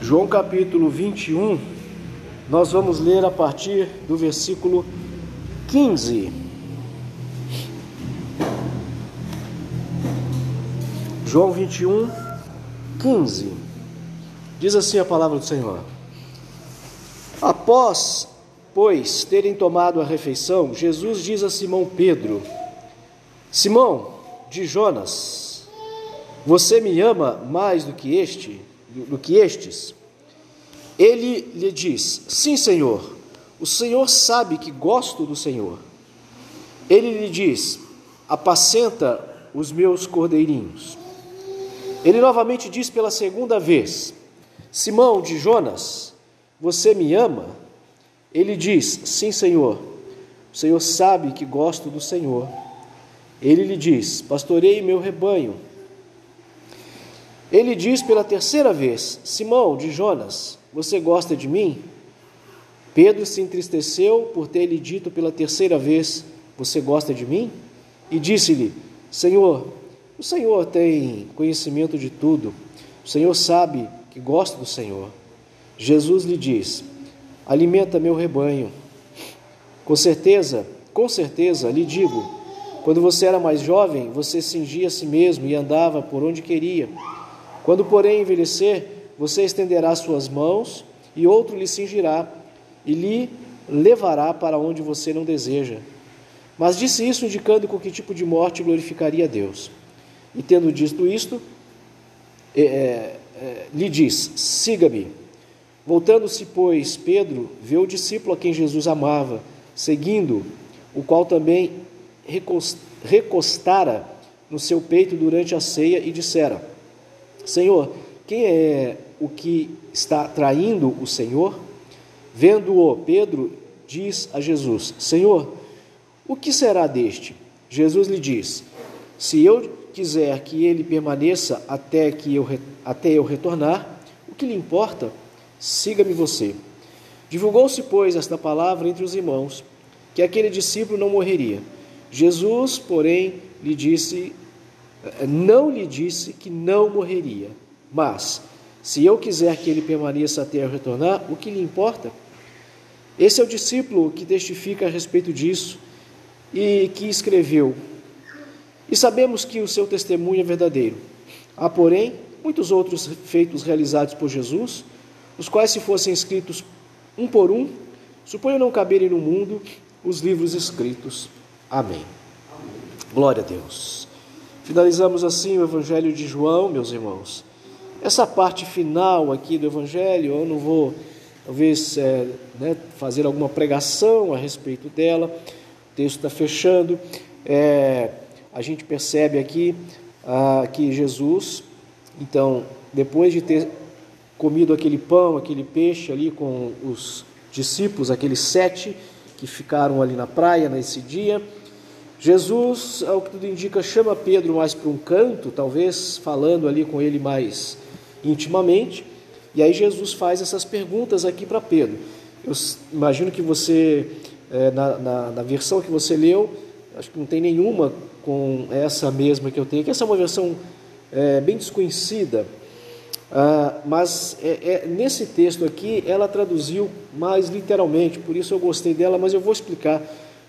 João capítulo 21, nós vamos ler a partir do versículo 15. João 21, 15. Diz assim a palavra do Senhor: Após, pois, terem tomado a refeição, Jesus diz a Simão Pedro: Simão, de Jonas, você me ama mais do que este? Do que estes? Ele lhe diz: Sim, Senhor, o Senhor sabe que gosto do Senhor. Ele lhe diz: Apacenta os meus cordeirinhos. Ele novamente diz pela segunda vez: Simão de Jonas, você me ama? Ele diz: Sim, Senhor. O Senhor sabe que gosto do Senhor. Ele lhe diz: Pastorei meu rebanho. Ele diz pela terceira vez: Simão de Jonas, você gosta de mim? Pedro se entristeceu por ter lhe dito pela terceira vez: Você gosta de mim? E disse-lhe: Senhor, o Senhor tem conhecimento de tudo, o Senhor sabe que gosto do Senhor. Jesus lhe diz: Alimenta meu rebanho. Com certeza, com certeza lhe digo: quando você era mais jovem, você cingia a si mesmo e andava por onde queria. Quando, porém, envelhecer, você estenderá suas mãos e outro lhe cingirá e lhe levará para onde você não deseja. Mas disse isso indicando com que tipo de morte glorificaria a Deus. E tendo dito isto, é, é, é lhe diz: Siga-me. Voltando-se, pois, Pedro vê o discípulo a quem Jesus amava, seguindo, o qual também recostara no seu peito durante a ceia e dissera: Senhor, quem é o que está traindo o Senhor? Vendo-o, Pedro diz a Jesus: Senhor, o que será deste? Jesus lhe diz: Se eu quiser que ele permaneça até que eu até eu retornar, o que lhe importa? Siga-me você. Divulgou-se, pois, esta palavra entre os irmãos, que aquele discípulo não morreria. Jesus, porém, lhe disse não lhe disse que não morreria, mas se eu quiser que ele permaneça até eu retornar, o que lhe importa? Esse é o discípulo que testifica a respeito disso e que escreveu. E sabemos que o seu testemunho é verdadeiro. Há, porém, muitos outros feitos realizados por Jesus, os quais, se fossem escritos um por um, suponho não caberem no mundo os livros escritos. Amém. Glória a Deus. Finalizamos assim o Evangelho de João, meus irmãos. Essa parte final aqui do Evangelho, eu não vou, talvez, é, né, fazer alguma pregação a respeito dela, o texto está fechando. É, a gente percebe aqui ah, que Jesus, então, depois de ter comido aquele pão, aquele peixe ali com os discípulos, aqueles sete que ficaram ali na praia nesse dia, Jesus, ao que tudo indica, chama Pedro mais para um canto, talvez falando ali com ele mais intimamente, e aí Jesus faz essas perguntas aqui para Pedro. Eu imagino que você, é, na, na, na, versão que você leu, acho que não tem nenhuma com essa mesma que eu tenho, que essa é uma versão é, bem desconhecida, ah, mas é, é, nesse texto aqui ela traduziu mais literalmente, por isso eu gostei dela, mas eu vou explicar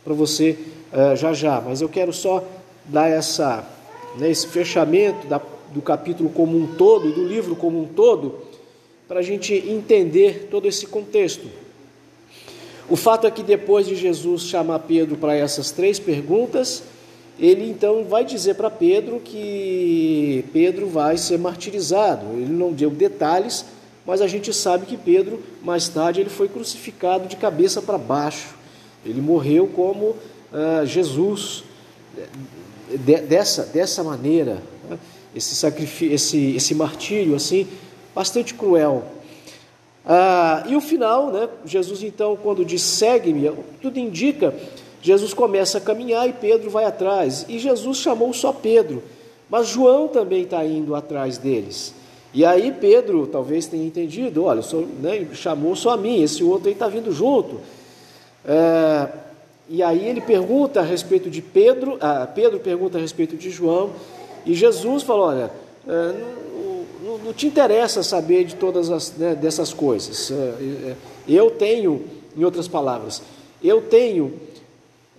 para você uh, já já, mas eu quero só dar essa, né, esse fechamento da, do capítulo como um todo, do livro como um todo, para a gente entender todo esse contexto. O fato é que depois de Jesus chamar Pedro para essas três perguntas, ele então vai dizer para Pedro que Pedro vai ser martirizado. Ele não deu detalhes, mas a gente sabe que Pedro, mais tarde, ele foi crucificado de cabeça para baixo. Ele morreu como uh, Jesus, de, dessa, dessa maneira, né? esse, sacrifício, esse, esse martírio assim, bastante cruel. Uh, e o final, né? Jesus então, quando diz segue-me, tudo indica, Jesus começa a caminhar e Pedro vai atrás. E Jesus chamou só Pedro, mas João também está indo atrás deles. E aí Pedro talvez tenha entendido, olha, só, né, chamou só a mim, esse outro aí está vindo junto. É, e aí ele pergunta a respeito de Pedro, ah, Pedro pergunta a respeito de João, e Jesus falou: olha, é, não, não, não, te interessa saber de todas as né, dessas coisas. É, é, eu tenho, em outras palavras, eu tenho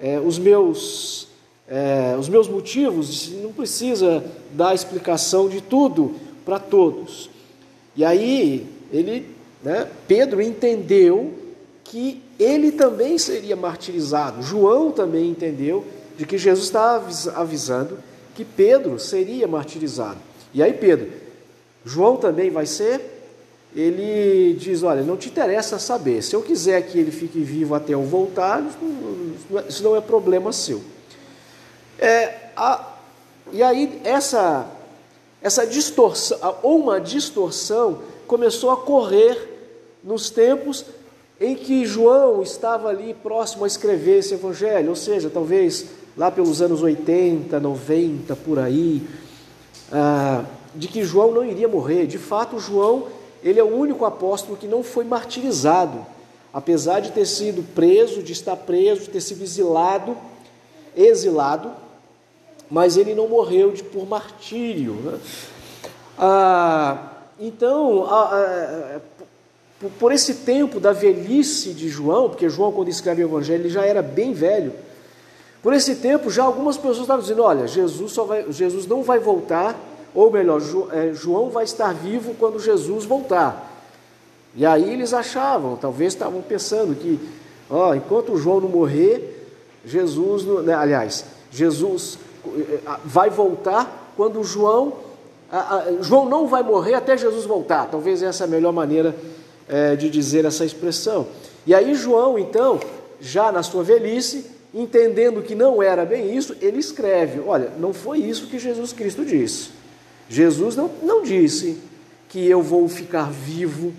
é, os meus é, os meus motivos, não precisa dar explicação de tudo para todos. E aí ele, né, Pedro entendeu que ele também seria martirizado. João também entendeu de que Jesus estava avisando que Pedro seria martirizado. E aí Pedro, João também vai ser? Ele diz: Olha, não te interessa saber. Se eu quiser que ele fique vivo até eu voltar, isso não é problema seu. É, a, e aí essa, essa distorção, ou uma distorção, começou a correr nos tempos em que João estava ali próximo a escrever esse evangelho, ou seja, talvez lá pelos anos 80, 90, por aí, ah, de que João não iria morrer. De fato, João ele é o único apóstolo que não foi martirizado, apesar de ter sido preso, de estar preso, de ter sido exilado, exilado, mas ele não morreu de, por martírio. Né? Ah, então, ah, por, por esse tempo da velhice de João, porque João, quando escreve o Evangelho, ele já era bem velho. Por esse tempo, já algumas pessoas estavam dizendo: olha, Jesus, só vai, Jesus não vai voltar, ou melhor, é, João vai estar vivo quando Jesus voltar. E aí eles achavam, talvez estavam pensando que, ó, enquanto João não morrer, Jesus, né, aliás, Jesus eh, eh, vai voltar quando João, João não vai morrer até Jesus voltar. Talvez essa é a melhor maneira é, de dizer essa expressão. E aí João, então, já na sua velhice, entendendo que não era bem isso, ele escreve: olha, não foi isso que Jesus Cristo disse. Jesus não, não disse que eu vou ficar vivo,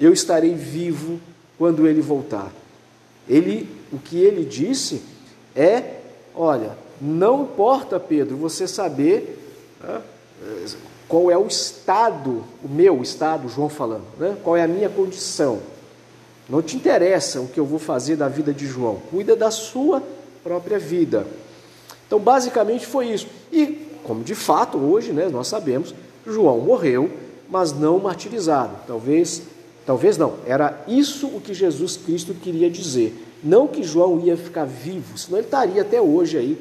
eu estarei vivo quando ele voltar. Ele, o que ele disse é: olha, não importa, Pedro, você saber qual é o estado, o meu estado, João falando, né? qual é a minha condição. Não te interessa o que eu vou fazer da vida de João, cuida da sua própria vida. Então, basicamente foi isso. E, como de fato hoje né, nós sabemos, João morreu, mas não martirizado. Talvez, talvez não. Era isso o que Jesus Cristo queria dizer. Não que João ia ficar vivo, senão ele estaria até hoje aí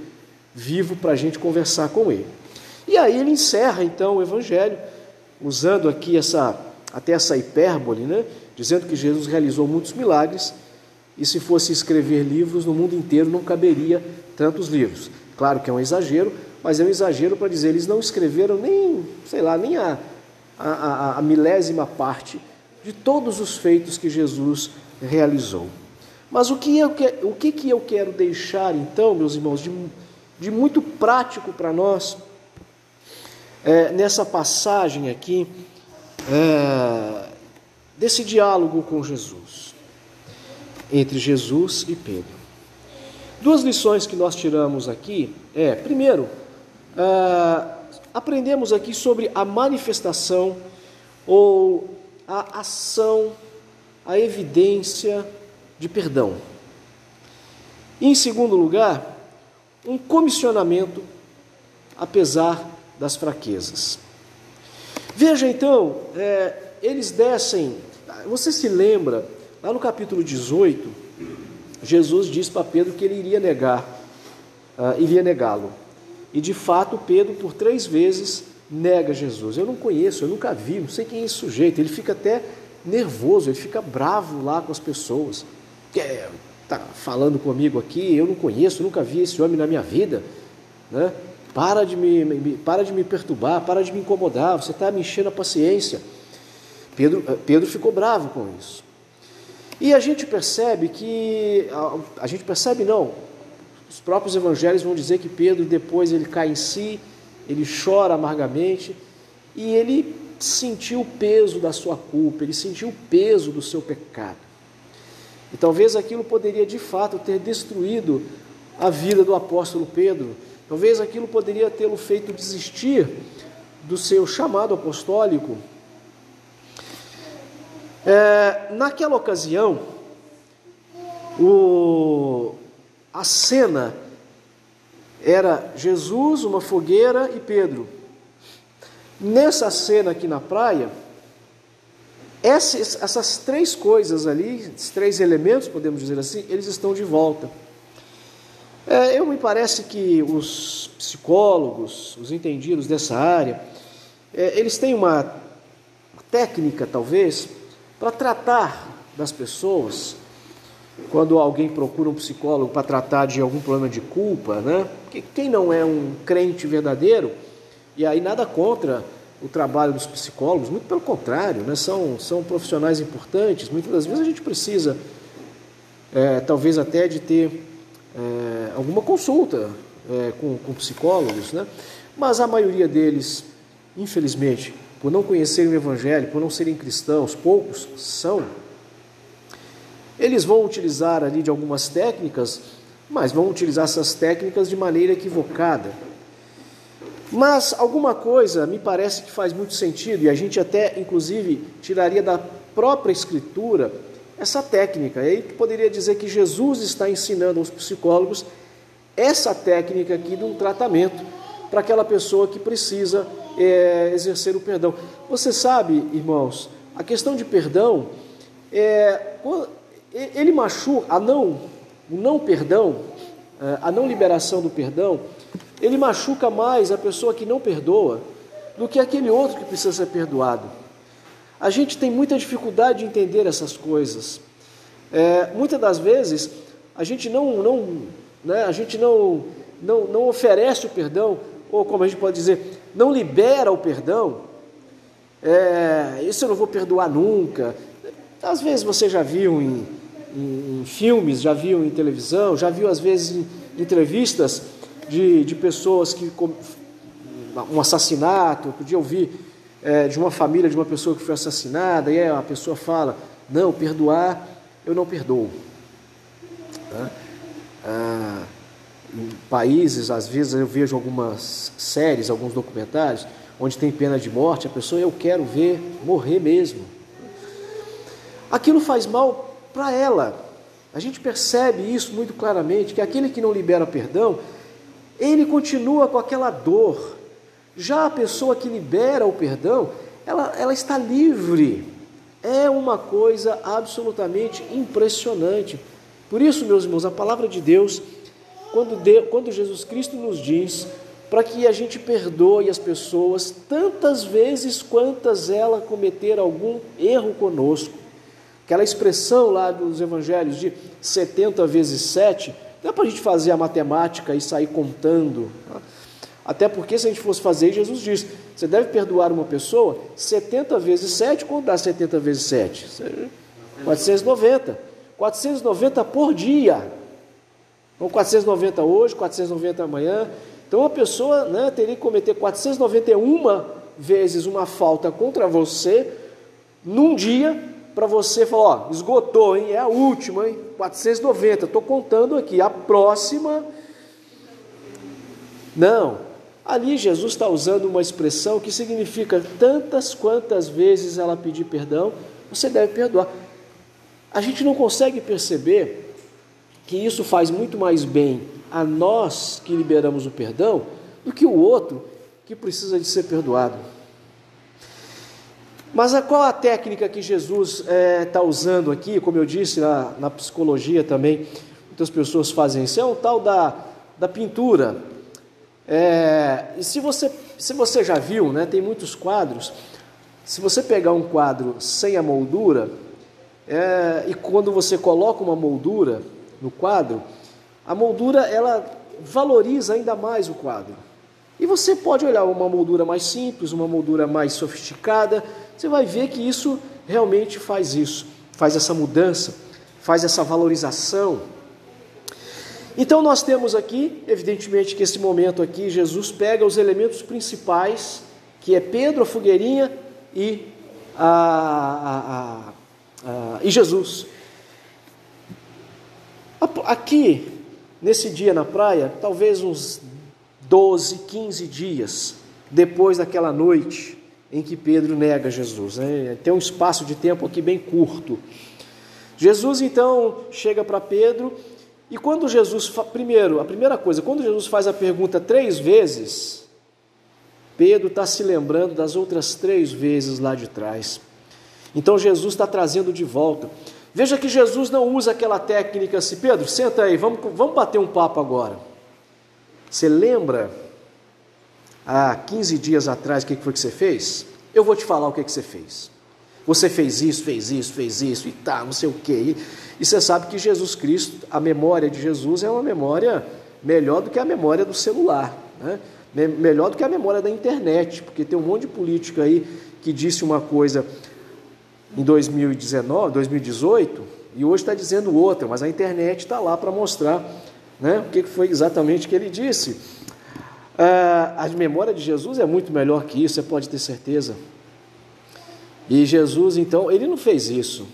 vivo para a gente conversar com ele. E aí ele encerra então o evangelho, usando aqui essa até essa hipérbole, né? dizendo que Jesus realizou muitos milagres e se fosse escrever livros no mundo inteiro não caberia tantos livros. Claro que é um exagero, mas é um exagero para dizer eles não escreveram nem, sei lá, nem a, a, a milésima parte de todos os feitos que Jesus realizou. Mas o que, eu, o que, que eu quero deixar então, meus irmãos, de, de muito prático para nós é, nessa passagem aqui é, desse diálogo com Jesus, entre Jesus e Pedro. Duas lições que nós tiramos aqui é, primeiro, é, aprendemos aqui sobre a manifestação ou a ação, a evidência de perdão. E, em segundo lugar, um comissionamento, apesar das fraquezas. Veja então, é, eles descem. Você se lembra, lá no capítulo 18, Jesus diz para Pedro que ele iria negar, uh, iria negá-lo. E de fato, Pedro, por três vezes, nega Jesus. Eu não conheço, eu nunca vi, não sei quem é esse sujeito. Ele fica até nervoso, ele fica bravo lá com as pessoas. Está falando comigo aqui, eu não conheço, nunca vi esse homem na minha vida. Né? Para de me, me, para de me perturbar, para de me incomodar, você está me enchendo a paciência. Pedro, eh, Pedro ficou bravo com isso. E a gente percebe que, a, a gente percebe não, os próprios evangelhos vão dizer que Pedro depois ele cai em si, ele chora amargamente e ele sentiu o peso da sua culpa, ele sentiu o peso do seu pecado. E talvez aquilo poderia de fato ter destruído a vida do apóstolo Pedro, Talvez aquilo poderia tê-lo feito desistir do seu chamado apostólico. É, naquela ocasião, o, a cena era Jesus, uma fogueira e Pedro. Nessa cena aqui na praia, essas, essas três coisas ali, esses três elementos, podemos dizer assim, eles estão de volta. É, eu me parece que os psicólogos, os entendidos dessa área, é, eles têm uma técnica, talvez, para tratar das pessoas quando alguém procura um psicólogo para tratar de algum problema de culpa, né? Quem não é um crente verdadeiro, e aí nada contra o trabalho dos psicólogos, muito pelo contrário, né? são, são profissionais importantes. Muitas das vezes a gente precisa, é, talvez até de ter é, alguma consulta é, com, com psicólogos, né? mas a maioria deles, infelizmente, por não conhecerem o Evangelho, por não serem cristãos, poucos são, eles vão utilizar ali de algumas técnicas, mas vão utilizar essas técnicas de maneira equivocada. Mas alguma coisa me parece que faz muito sentido, e a gente até, inclusive, tiraria da própria Escritura essa técnica. E aí poderia dizer que Jesus está ensinando aos psicólogos essa técnica aqui de um tratamento para aquela pessoa que precisa é, exercer o perdão. Você sabe, irmãos, a questão de perdão é, ele machuca, a não, o não perdão, é, a não liberação do perdão, ele machuca mais a pessoa que não perdoa do que aquele outro que precisa ser perdoado. A gente tem muita dificuldade de entender essas coisas. É, muitas das vezes a gente não, não, né, a gente não, não, não oferece o perdão, ou como a gente pode dizer, não libera o perdão. É, isso eu não vou perdoar nunca. Às vezes você já viu em, em, em filmes, já viu em televisão, já viu às vezes em entrevistas de, de pessoas que. um assassinato, podia ouvir é, de uma família de uma pessoa que foi assassinada, e a pessoa fala: Não, perdoar, eu não perdoo. Tá? Ah, em países, às vezes eu vejo algumas séries, alguns documentários, onde tem pena de morte, a pessoa, eu quero ver morrer mesmo. Aquilo faz mal para ela. A gente percebe isso muito claramente, que aquele que não libera perdão, ele continua com aquela dor. Já a pessoa que libera o perdão, ela, ela está livre. É uma coisa absolutamente impressionante. Por isso, meus irmãos, a palavra de Deus, quando, de, quando Jesus Cristo nos diz para que a gente perdoe as pessoas tantas vezes quantas ela cometer algum erro conosco. Aquela expressão lá dos evangelhos de 70 vezes 7, não é para a gente fazer a matemática e sair contando. Tá? Até porque, se a gente fosse fazer, Jesus diz: você deve perdoar uma pessoa 70 vezes 7, quanto dá 70 vezes 7? 490. 490 por dia. Ou 490 hoje, 490 amanhã. Então a pessoa né, teria que cometer 491 vezes uma falta contra você num dia para você falar, ó, esgotou, hein? É a última, hein? 490, estou contando aqui. A próxima. Não. Ali Jesus está usando uma expressão que significa tantas quantas vezes ela pedir perdão, você deve perdoar. A gente não consegue perceber que isso faz muito mais bem a nós que liberamos o perdão do que o outro que precisa de ser perdoado. Mas a, qual a técnica que Jesus está é, tá usando aqui? Como eu disse na, na, psicologia também, muitas pessoas fazem isso, é o tal da, da pintura. É, e se você, se você já viu, né, tem muitos quadros, se você pegar um quadro sem a moldura, é, e quando você coloca uma moldura no quadro, a moldura ela valoriza ainda mais o quadro. E você pode olhar uma moldura mais simples, uma moldura mais sofisticada, você vai ver que isso realmente faz isso, faz essa mudança, faz essa valorização. Então nós temos aqui, evidentemente que esse momento aqui, Jesus pega os elementos principais, que é Pedro, a fogueirinha e, a, a, a, e Jesus. Aqui, nesse dia na praia, talvez uns 12, 15 dias depois daquela noite, em que Pedro nega Jesus. Né? Tem um espaço de tempo aqui bem curto. Jesus então chega para Pedro e quando Jesus, primeiro, a primeira coisa, quando Jesus faz a pergunta três vezes, Pedro está se lembrando das outras três vezes lá de trás. Então Jesus está trazendo de volta. Veja que Jesus não usa aquela técnica assim, Pedro, senta aí, vamos, vamos bater um papo agora. Você lembra há 15 dias atrás o que foi que você fez? Eu vou te falar o que, que você fez. Você fez isso, fez isso, fez isso e tá, não sei o quê. E você sabe que Jesus Cristo, a memória de Jesus é uma memória melhor do que a memória do celular, né? melhor do que a memória da internet, porque tem um monte de político aí que disse uma coisa em 2019, 2018 e hoje está dizendo outra, mas a internet está lá para mostrar né, o que foi exatamente que ele disse. Ah, a memória de Jesus é muito melhor que isso, você pode ter certeza. E Jesus, então, ele não fez isso.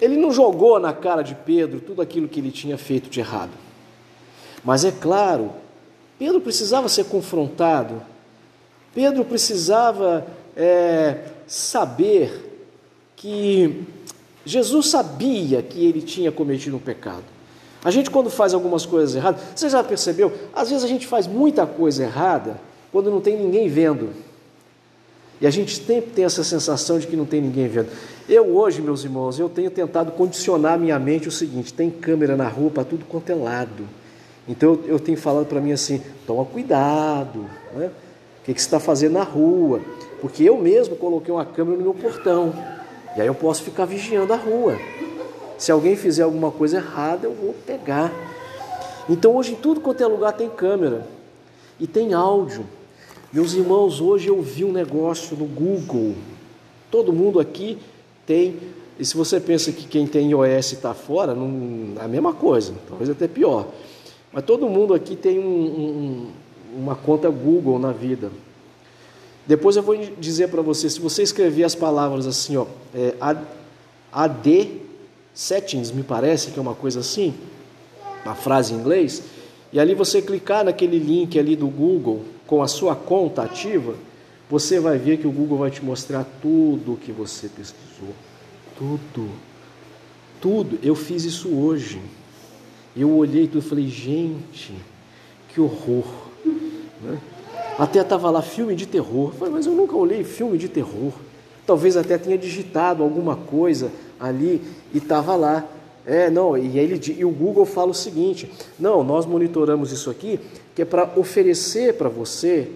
Ele não jogou na cara de Pedro tudo aquilo que ele tinha feito de errado. Mas é claro, Pedro precisava ser confrontado, Pedro precisava é, saber que Jesus sabia que ele tinha cometido um pecado. A gente, quando faz algumas coisas erradas, você já percebeu? Às vezes a gente faz muita coisa errada quando não tem ninguém vendo. E a gente sempre tem essa sensação de que não tem ninguém vendo. Eu hoje, meus irmãos, eu tenho tentado condicionar minha mente o seguinte: tem câmera na rua para tudo quanto é lado. Então eu, eu tenho falado para mim assim: toma cuidado, né? o que, que você está fazendo na rua? Porque eu mesmo coloquei uma câmera no meu portão. E aí eu posso ficar vigiando a rua. Se alguém fizer alguma coisa errada, eu vou pegar. Então hoje em tudo quanto é lugar tem câmera e tem áudio. Meus irmãos, hoje eu vi um negócio no Google. Todo mundo aqui tem. E se você pensa que quem tem iOS está fora, não, é a mesma coisa, talvez até pior. Mas todo mundo aqui tem um, um, uma conta Google na vida. Depois eu vou dizer para você, se você escrever as palavras assim, ó, é, AD settings, me parece que é uma coisa assim, uma frase em inglês, e ali você clicar naquele link ali do Google com a sua conta ativa, você vai ver que o Google vai te mostrar tudo o que você pesquisou. Tudo. Tudo. Eu fiz isso hoje. Eu olhei tudo e falei, gente, que horror. Né? Até estava lá filme de terror. Eu falei, mas eu nunca olhei filme de terror. Talvez até tenha digitado alguma coisa ali e estava lá. É, não, e, ele, e o Google fala o seguinte: não, nós monitoramos isso aqui, que é para oferecer para você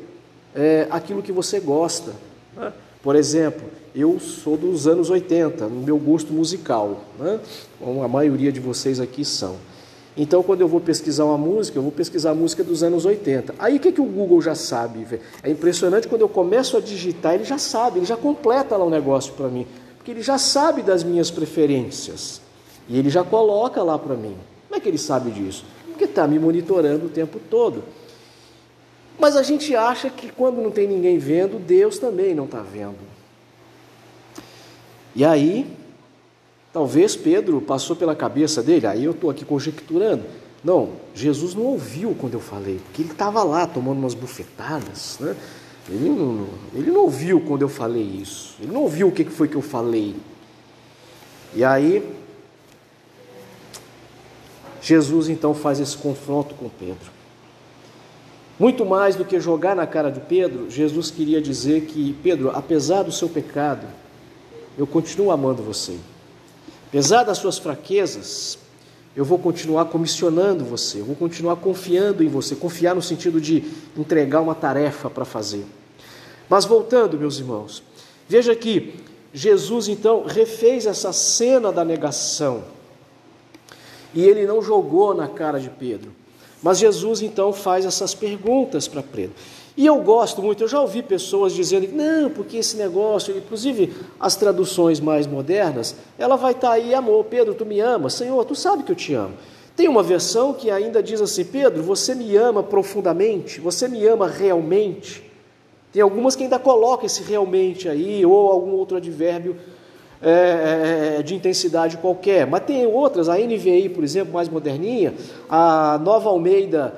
é, aquilo que você gosta. Né? Por exemplo, eu sou dos anos 80, no meu gosto musical, né? como a maioria de vocês aqui são. Então, quando eu vou pesquisar uma música, eu vou pesquisar a música dos anos 80. Aí o que, que o Google já sabe? É impressionante quando eu começo a digitar, ele já sabe, ele já completa lá o um negócio para mim, porque ele já sabe das minhas preferências e ele já coloca lá para mim. Como é que ele sabe disso? Porque está me monitorando o tempo todo. Mas a gente acha que quando não tem ninguém vendo, Deus também não está vendo. E aí, Talvez Pedro passou pela cabeça dele, aí eu estou aqui conjecturando. Não, Jesus não ouviu quando eu falei, porque ele estava lá tomando umas bufetadas. Né? Ele, não, ele não ouviu quando eu falei isso, ele não ouviu o que foi que eu falei. E aí, Jesus então faz esse confronto com Pedro. Muito mais do que jogar na cara de Pedro, Jesus queria dizer que, Pedro, apesar do seu pecado, eu continuo amando você. Apesar das suas fraquezas, eu vou continuar comissionando você, eu vou continuar confiando em você, confiar no sentido de entregar uma tarefa para fazer. Mas voltando, meus irmãos, veja que Jesus então refez essa cena da negação e ele não jogou na cara de Pedro, mas Jesus então faz essas perguntas para Pedro. E eu gosto muito, eu já ouvi pessoas dizendo, não, porque esse negócio, inclusive as traduções mais modernas, ela vai estar tá aí, amor, Pedro, tu me amas, Senhor, tu sabe que eu te amo. Tem uma versão que ainda diz assim, Pedro, você me ama profundamente, você me ama realmente. Tem algumas que ainda colocam esse realmente aí, ou algum outro advérbio é, é, de intensidade qualquer. Mas tem outras, a NVI, por exemplo, mais moderninha, a Nova Almeida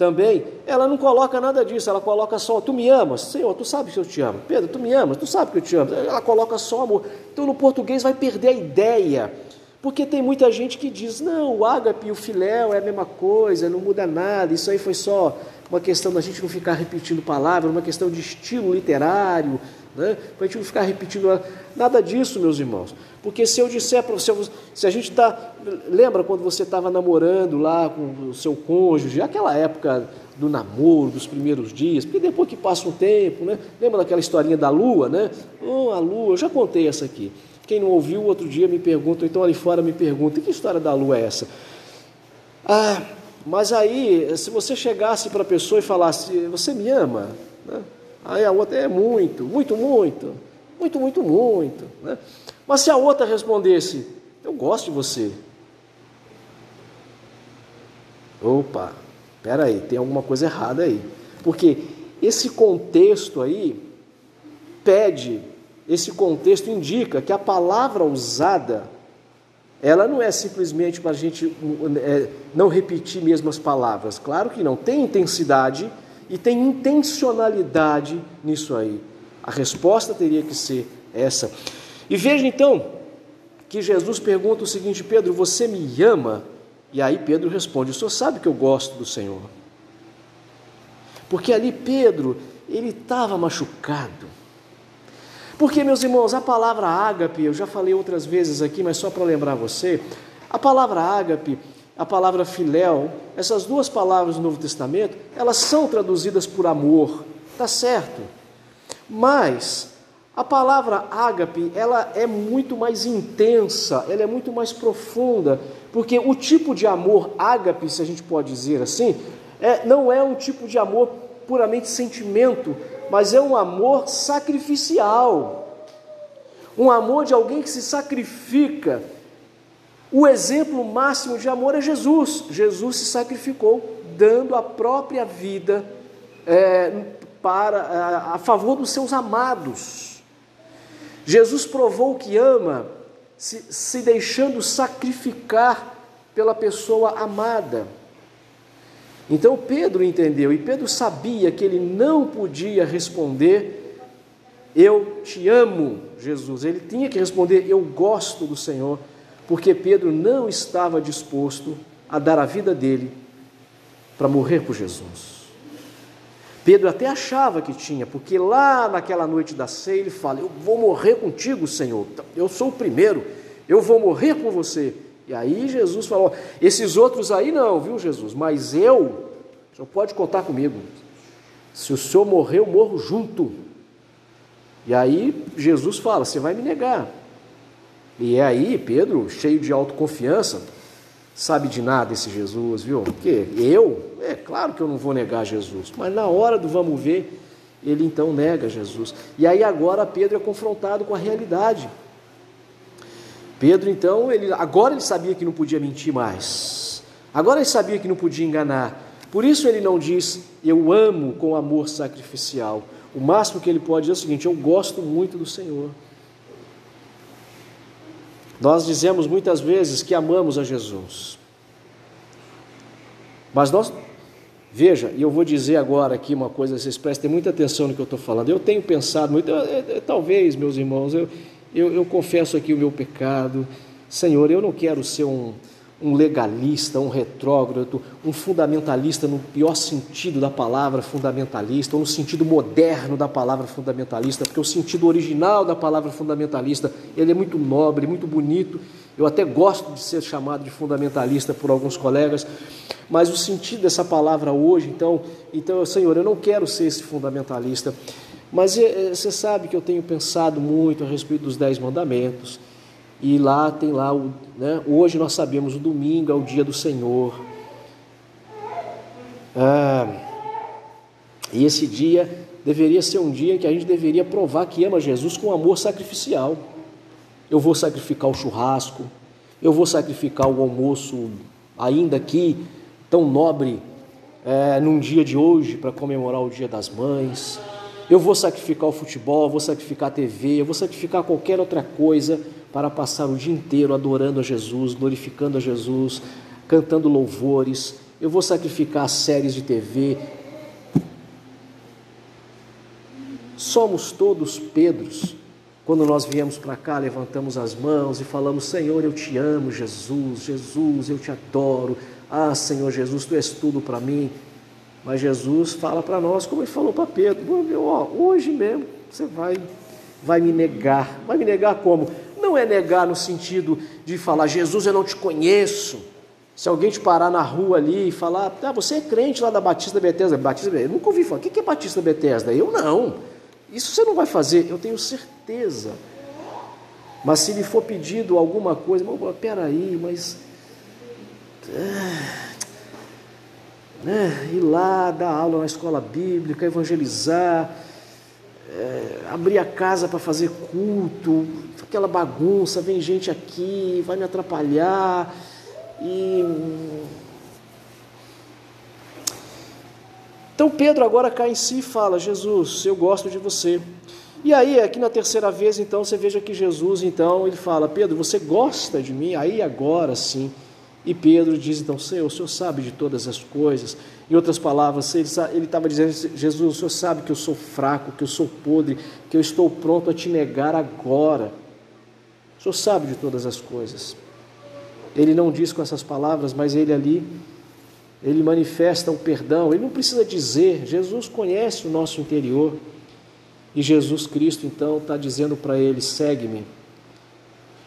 também, ela não coloca nada disso, ela coloca só, tu me amas, Senhor, tu sabe que eu te amo, Pedro, tu me amas, tu sabe que eu te amo, ela coloca só amor. Então no português vai perder a ideia, Porque tem muita gente que diz: não, o ágape e o filéu é a mesma coisa, não muda nada, isso aí foi só uma questão da gente não ficar repetindo palavras, uma questão de estilo literário, né? para a gente não ficar repetindo nada disso, meus irmãos. Porque se eu disser para você, se a gente está. Lembra quando você estava namorando lá com o seu cônjuge, aquela época do namoro, dos primeiros dias, porque depois que passa um tempo, né? Lembra daquela historinha da lua, né? Oh, a lua, eu já contei essa aqui. Quem não ouviu, outro dia me pergunta, então ali fora me pergunta, que história da lua é essa? Ah, mas aí, se você chegasse para a pessoa e falasse, você me ama? Né? Aí a outra é muito, muito, muito, muito, muito, muito. Né? Mas se a outra respondesse, eu gosto de você. Opa, espera aí, tem alguma coisa errada aí. Porque esse contexto aí pede esse contexto indica que a palavra usada, ela não é simplesmente para a gente é, não repetir mesmo as palavras. Claro que não. Tem intensidade e tem intencionalidade nisso aí. A resposta teria que ser essa. E veja então que Jesus pergunta o seguinte: Pedro, você me ama? E aí Pedro responde: O senhor sabe que eu gosto do Senhor. Porque ali Pedro, ele estava machucado. Porque, meus irmãos, a palavra ágape, eu já falei outras vezes aqui, mas só para lembrar você, a palavra ágape, a palavra filéu, essas duas palavras no Novo Testamento, elas são traduzidas por amor, tá certo? Mas a palavra ágape, ela é muito mais intensa, ela é muito mais profunda, porque o tipo de amor ágape, se a gente pode dizer assim, é, não é um tipo de amor puramente sentimento, mas é um amor sacrificial. Um amor de alguém que se sacrifica. O exemplo máximo de amor é Jesus. Jesus se sacrificou, dando a própria vida é, para a, a favor dos seus amados. Jesus provou que ama, se, se deixando sacrificar pela pessoa amada. Então Pedro entendeu e Pedro sabia que ele não podia responder: Eu te amo, Jesus. Ele tinha que responder: Eu gosto do Senhor, porque Pedro não estava disposto a dar a vida dele para morrer por Jesus. Pedro até achava que tinha, porque lá naquela noite da ceia ele fala: Eu vou morrer contigo, Senhor. Eu sou o primeiro, eu vou morrer com você. E aí Jesus falou: esses outros aí não, viu, Jesus? Mas eu, o senhor pode contar comigo. Se o senhor morrer, eu morro junto. E aí Jesus fala: Você vai me negar. E é aí Pedro, cheio de autoconfiança, sabe de nada esse Jesus, viu? Porque eu, é claro que eu não vou negar Jesus, mas na hora do vamos ver, ele então nega Jesus. E aí agora Pedro é confrontado com a realidade. Pedro, então, ele, agora ele sabia que não podia mentir mais. Agora ele sabia que não podia enganar. Por isso ele não diz, eu amo com amor sacrificial. O máximo que ele pode dizer é o seguinte: eu gosto muito do Senhor. Nós dizemos muitas vezes que amamos a Jesus. Mas nós, veja, e eu vou dizer agora aqui uma coisa, vocês prestem muita atenção no que eu estou falando. Eu tenho pensado muito, talvez, meus irmãos, eu, eu, eu confesso aqui o meu pecado. Senhor, eu não quero ser um, um legalista, um retrógrado, um fundamentalista no pior sentido da palavra fundamentalista, ou no sentido moderno da palavra fundamentalista, porque o sentido original da palavra fundamentalista, ele é muito nobre, muito bonito. Eu até gosto de ser chamado de fundamentalista por alguns colegas, mas o sentido dessa palavra hoje, então, então, Senhor, eu não quero ser esse fundamentalista. Mas é, é, você sabe que eu tenho pensado muito a respeito dos dez mandamentos. E lá tem lá, o, né, hoje nós sabemos, o domingo é o dia do Senhor. Ah, e esse dia deveria ser um dia em que a gente deveria provar que ama Jesus com amor sacrificial. Eu vou sacrificar o churrasco, eu vou sacrificar o almoço, ainda aqui tão nobre, é, num dia de hoje, para comemorar o Dia das Mães. Eu vou sacrificar o futebol, eu vou sacrificar a TV, eu vou sacrificar qualquer outra coisa para passar o dia inteiro adorando a Jesus, glorificando a Jesus, cantando louvores. Eu vou sacrificar séries de TV. Somos todos Pedros Quando nós viemos para cá, levantamos as mãos e falamos: Senhor, eu te amo, Jesus, Jesus, eu te adoro. Ah, Senhor Jesus, tu és tudo para mim. Mas Jesus fala para nós, como ele falou para Pedro: ó, hoje mesmo você vai, vai me negar. Vai me negar como? Não é negar no sentido de falar: Jesus, eu não te conheço. Se alguém te parar na rua ali e falar: ah, você é crente lá da Batista Betesda, Batista Eu nunca ouvi falar: o que é Batista Betesda? Eu não. Isso você não vai fazer, eu tenho certeza. Mas se lhe for pedido alguma coisa, peraí, mas. É, né, ir lá, dar aula na escola bíblica, evangelizar, é, abrir a casa para fazer culto, aquela bagunça, vem gente aqui, vai me atrapalhar. E. Então Pedro agora cai em si e fala: Jesus, eu gosto de você. E aí, aqui na terceira vez, então, você veja que Jesus, então, ele fala: Pedro, você gosta de mim? Aí agora sim e Pedro diz então: Senhor, o Senhor sabe de todas as coisas. Em outras palavras, ele estava dizendo: Jesus, o Senhor sabe que eu sou fraco, que eu sou podre, que eu estou pronto a te negar agora. O Senhor sabe de todas as coisas. Ele não diz com essas palavras, mas ele ali, ele manifesta o perdão. Ele não precisa dizer, Jesus conhece o nosso interior. E Jesus Cristo então está dizendo para ele: segue-me.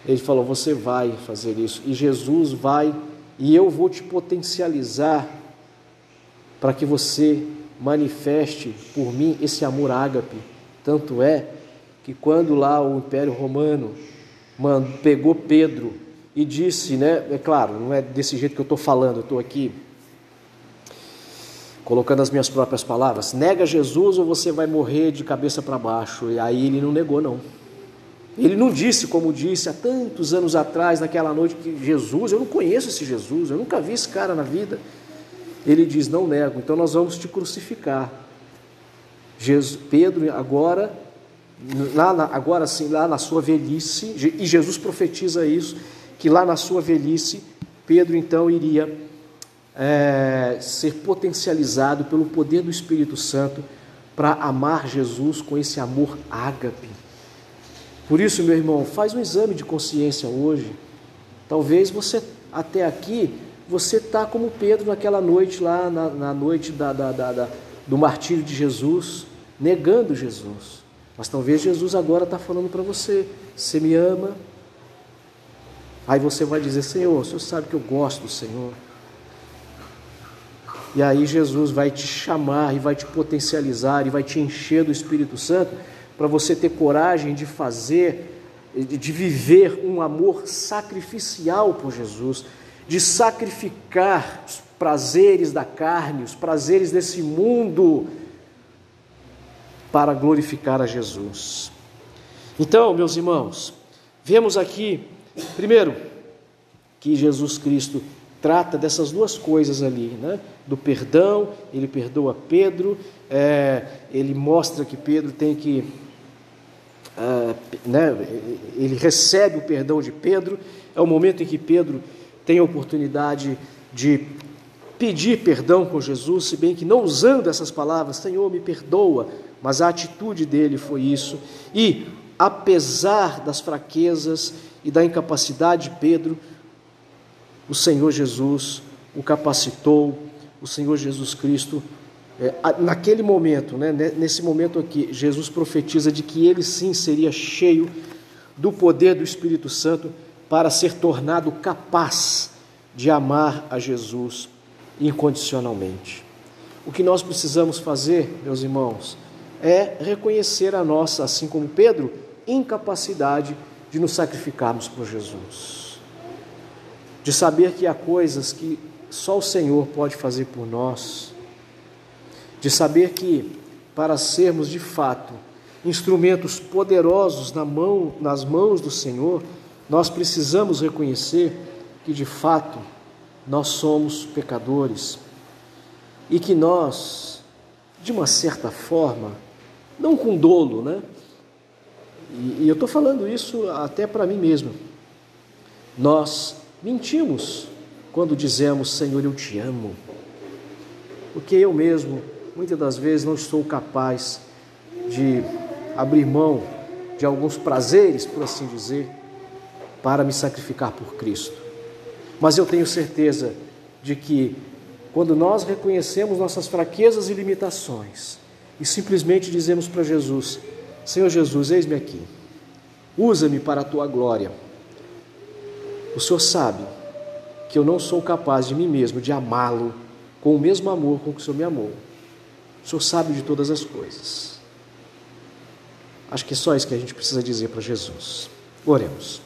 Ele falou: Você vai fazer isso. E Jesus vai, e eu vou te potencializar para que você manifeste por mim esse amor ágape. Tanto é que quando lá o Império Romano pegou Pedro e disse, né? É claro, não é desse jeito que eu estou falando, eu estou aqui colocando as minhas próprias palavras. Nega Jesus ou você vai morrer de cabeça para baixo. E aí ele não negou, não. Ele não disse, como disse há tantos anos atrás, naquela noite, que Jesus, eu não conheço esse Jesus, eu nunca vi esse cara na vida. Ele diz: Não nego, então nós vamos te crucificar. Jesus, Pedro, agora, lá na, agora sim, lá na sua velhice, e Jesus profetiza isso, que lá na sua velhice, Pedro então iria é, ser potencializado pelo poder do Espírito Santo para amar Jesus com esse amor ágape por isso, meu irmão, faz um exame de consciência hoje. Talvez você, até aqui, você está como Pedro naquela noite lá, na, na noite da, da, da, do martírio de Jesus, negando Jesus. Mas talvez Jesus agora está falando para você: você me ama? Aí você vai dizer: Senhor, o Senhor sabe que eu gosto do Senhor. E aí Jesus vai te chamar e vai te potencializar e vai te encher do Espírito Santo para você ter coragem de fazer, de viver um amor sacrificial por Jesus, de sacrificar os prazeres da carne, os prazeres desse mundo, para glorificar a Jesus. Então, meus irmãos, vemos aqui, primeiro, que Jesus Cristo trata dessas duas coisas ali, né? do perdão, ele perdoa Pedro, é, ele mostra que Pedro tem que ah, né, ele recebe o perdão de Pedro, é o momento em que Pedro tem a oportunidade de pedir perdão com Jesus, se bem que não usando essas palavras, Senhor, me perdoa, mas a atitude dele foi isso. E, apesar das fraquezas e da incapacidade de Pedro, o Senhor Jesus o capacitou, o Senhor Jesus Cristo é, naquele momento, né, nesse momento aqui, Jesus profetiza de que ele sim seria cheio do poder do Espírito Santo para ser tornado capaz de amar a Jesus incondicionalmente. O que nós precisamos fazer, meus irmãos, é reconhecer a nossa, assim como Pedro, incapacidade de nos sacrificarmos por Jesus. De saber que há coisas que só o Senhor pode fazer por nós de saber que, para sermos de fato instrumentos poderosos na mão, nas mãos do Senhor, nós precisamos reconhecer que, de fato, nós somos pecadores e que nós, de uma certa forma, não com dolo, né? E, e eu estou falando isso até para mim mesmo. Nós mentimos quando dizemos, Senhor, eu te amo, porque eu mesmo muitas das vezes não estou capaz de abrir mão de alguns prazeres, por assim dizer, para me sacrificar por Cristo. Mas eu tenho certeza de que quando nós reconhecemos nossas fraquezas e limitações e simplesmente dizemos para Jesus: Senhor Jesus, eis-me aqui, usa-me para a tua glória. O Senhor sabe que eu não sou capaz de mim mesmo de amá-lo com o mesmo amor com que o Senhor me amou. O Senhor sabe de todas as coisas. Acho que é só isso que a gente precisa dizer para Jesus. Oremos.